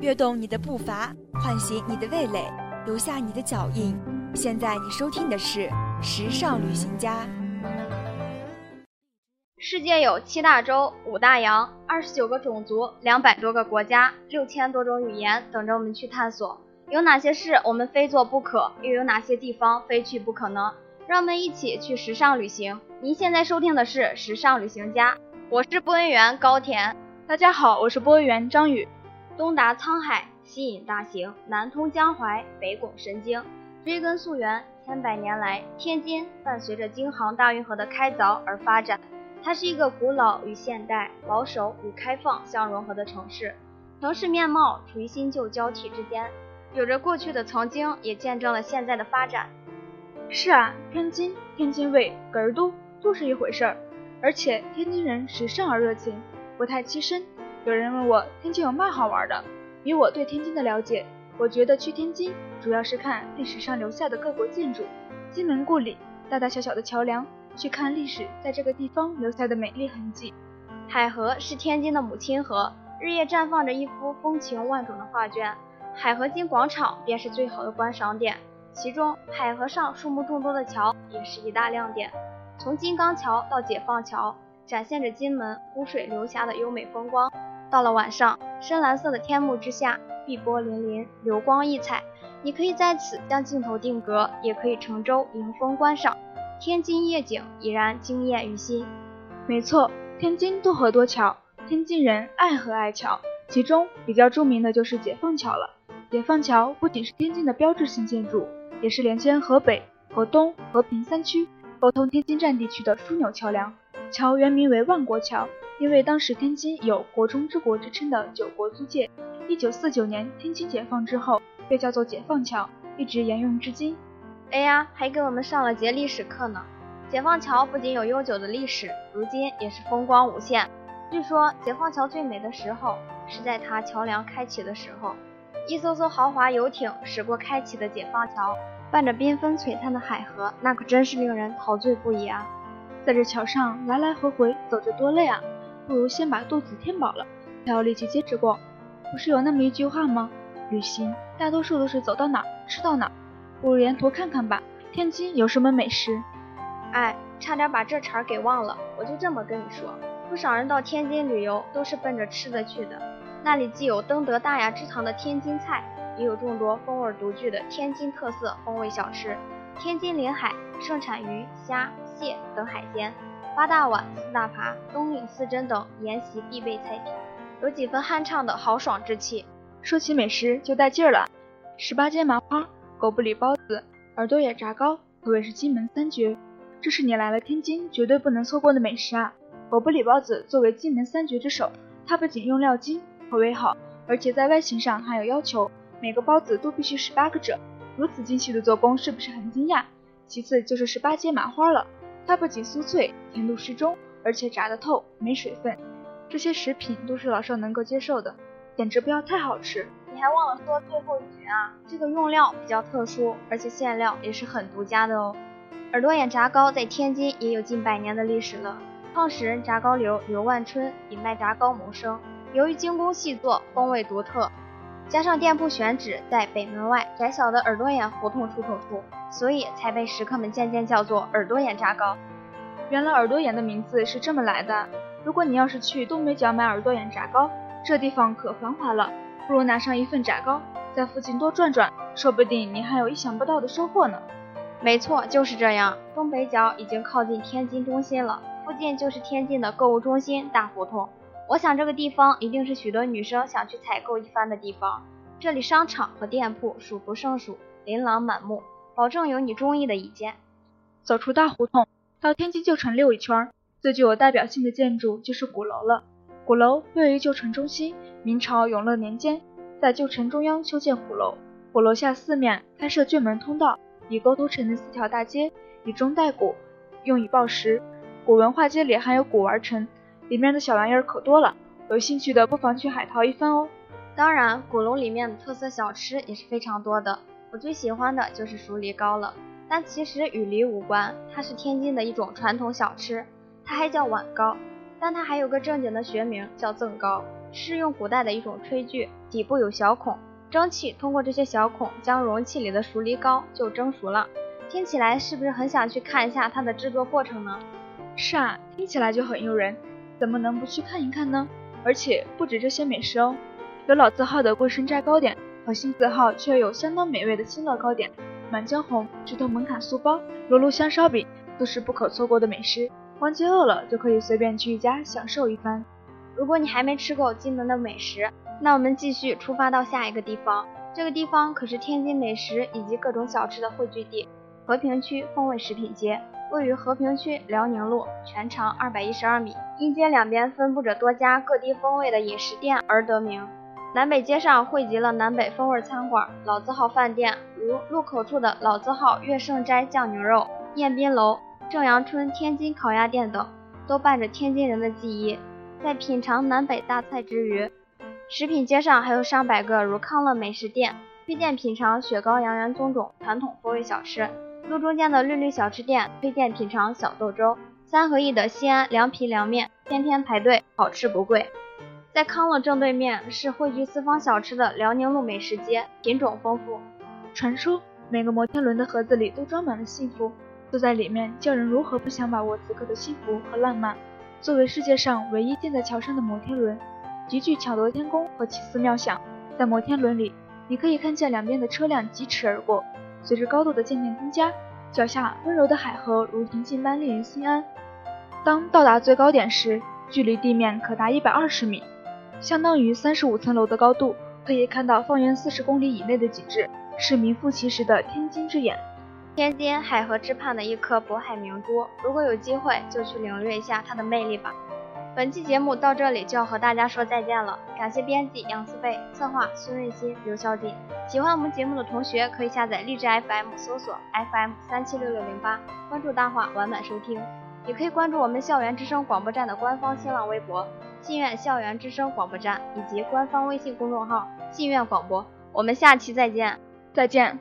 跃动你的步伐，唤醒你的味蕾，留下你的脚印。现在你收听的是《时尚旅行家》。世界有七大洲、五大洋、二十九个种族、两百多个国家、六千多种语言，等着我们去探索。有哪些事我们非做不可？又有哪些地方非去不可呢？让我们一起去时尚旅行。您现在收听的是《时尚旅行家》，我是播音员高田。大家好，我是播音员张宇。东达沧海，西引大行，南通江淮，北拱神经。追根溯源，千百年来，天津伴随着京杭大运河的开凿而发展。它是一个古老与现代、保守与开放相融合的城市。城市面貌处于新旧交替之间，有着过去的曾经，也见证了现在的发展。是啊，天津、天津卫、哏儿都就是一回事儿。而且天津人时尚而热情，不太欺身。有人问我天津有嘛好玩的？以我对天津的了解，我觉得去天津主要是看历史上留下的各国建筑、金门故里、大大小小的桥梁。去看历史在这个地方留下的美丽痕迹。海河是天津的母亲河，日夜绽放着一幅风情万种的画卷。海河金广场便是最好的观赏点，其中海河上树木众多的桥也是一大亮点。从金刚桥到解放桥，展现着金门湖水流霞的优美风光。到了晚上，深蓝色的天幕之下，碧波粼粼，流光溢彩。你可以在此将镜头定格，也可以乘舟迎风观赏。天津夜景已然惊艳于心。没错，天津多河多桥，天津人爱河爱桥，其中比较著名的就是解放桥了。解放桥不仅是天津的标志性建筑，也是连接河北、河东、和平三区、沟通天津站地区的枢纽桥梁。桥原名为万国桥，因为当时天津有“国中之国”之称的九国租界。一九四九年天津解放之后，被叫做解放桥，一直沿用至今。哎呀，还给我们上了节历史课呢。解放桥不仅有悠久的历史，如今也是风光无限。据说解放桥最美的时候是在它桥梁开启的时候，一艘艘豪华游艇驶过开启的解放桥，伴着缤纷璀璨的海河，那可真是令人陶醉不已啊！在这桥上来来回回走着多累啊，不如先把肚子填饱了，才有力气接着逛。不是有那么一句话吗？旅行大多数都是走到哪吃到哪。不如沿途看看吧。天津有什么美食？哎，差点把这茬给忘了。我就这么跟你说，不少人到天津旅游都是奔着吃的去的。那里既有登得大雅之堂的天津菜，也有众多风味独具的天津特色风味小吃。天津临海，盛产鱼、虾、蟹等海鲜，八大碗、四大扒、冬令四珍等宴席必备菜品，有几分酣畅的豪爽之气。说起美食就带劲儿了，十八街麻花。狗不理包子、耳朵眼炸糕可谓是金门三绝，这是你来了天津绝对不能错过的美食啊！狗不理包子作为金门三绝之首，它不仅用料精、口味好，而且在外形上还有要求，每个包子都必须十八个褶，如此精细的做工是不是很惊讶？其次就是十八街麻花了，它不仅酥脆，甜度适中，而且炸得透，没水分，这些食品都是老少能够接受的，简直不要太好吃。你还忘了说最后一句啊！这个用料比较特殊，而且馅料也是很独家的哦。耳朵眼炸糕在天津也有近百年的历史了，创始人炸糕刘刘万春以卖炸糕谋生，由于精工细作，风味独特，加上店铺选址在北门外窄小的耳朵眼胡同出口处，所以才被食客们渐渐叫做耳朵眼炸糕。原来耳朵眼的名字是这么来的。如果你要是去东北角买耳朵眼炸糕，这地方可繁华了。不如拿上一份炸糕，在附近多转转，说不定你还有意想不到的收获呢。没错，就是这样。东北角已经靠近天津中心了，附近就是天津的购物中心大胡同。我想这个地方一定是许多女生想去采购一番的地方。这里商场和店铺数不胜数，琳琅满目，保证有你中意的一件。走出大胡同，到天津旧城溜一圈，最具有代表性的建筑就是鼓楼了。鼓楼位于旧城中心。明朝永乐年间，在旧城中央修建鼓楼，鼓楼下四面开设卷门通道，以沟头成的四条大街，以中带古，用以报时。古文化街里还有古玩城，里面的小玩意儿可多了，有兴趣的不妨去海淘一番哦。当然，鼓楼里面的特色小吃也是非常多的，我最喜欢的就是熟梨糕了。但其实与梨无关，它是天津的一种传统小吃，它还叫碗糕。但它还有个正经的学名，叫赠糕。是用古代的一种炊具，底部有小孔，蒸汽通过这些小孔将容器里的熟梨糕就蒸熟了。听起来是不是很想去看一下它的制作过程呢？是啊，听起来就很诱人，怎么能不去看一看呢？而且不止这些美食哦，有老字号的桂生斋糕点和新字号却有相当美味的新乐糕点，满江红、直头门槛酥包、罗炉香烧饼都是不可错过的美食。逛街饿了就可以随便去一家享受一番。如果你还没吃够金门的美食，那我们继续出发到下一个地方。这个地方可是天津美食以及各种小吃的汇聚地——和平区风味食品街，位于和平区辽宁路，全长二百一十二米，一街两边分布着多家各地风味的饮食店而得名。南北街上汇集了南北风味餐馆、老字号饭店，如路口处的老字号月盛斋酱牛肉、宴宾楼。正阳春天津烤鸭店等，都伴着天津人的记忆。在品尝南北大菜之余，食品街上还有上百个如康乐美食店，推荐品尝雪糕、洋园宗种传统风味小吃。路中间的绿绿小吃店推荐品尝小豆粥。三合一的西安凉皮凉面，天天排队，好吃不贵。在康乐正对面是汇聚四方小吃的辽宁路美食街，品种丰富。传说每个摩天轮的盒子里都装满了幸福。坐在里面，叫人如何不想把握此刻的幸福和浪漫？作为世界上唯一建在桥上的摩天轮，极具巧夺天工和奇思妙想。在摩天轮里，你可以看见两边的车辆疾驰而过，随着高度的渐渐增加，脚下温柔的海河如平静般令人心安。当到达最高点时，距离地面可达一百二十米，相当于三十五层楼的高度，可以看到方圆四十公里以内的景致，是名副其实的天津之眼。天津海河之畔的一颗渤海明珠，如果有机会就去领略一下它的魅力吧。本期节目到这里就要和大家说再见了，感谢编辑杨思贝，策划孙瑞鑫、刘小锦。喜欢我们节目的同学可以下载荔枝 FM，搜索 FM 三七六六零八，关注大话完满收听。也可以关注我们校园之声广播站的官方新浪微博“信院校园之声广播站”以及官方微信公众号“信院广播”。我们下期再见，再见。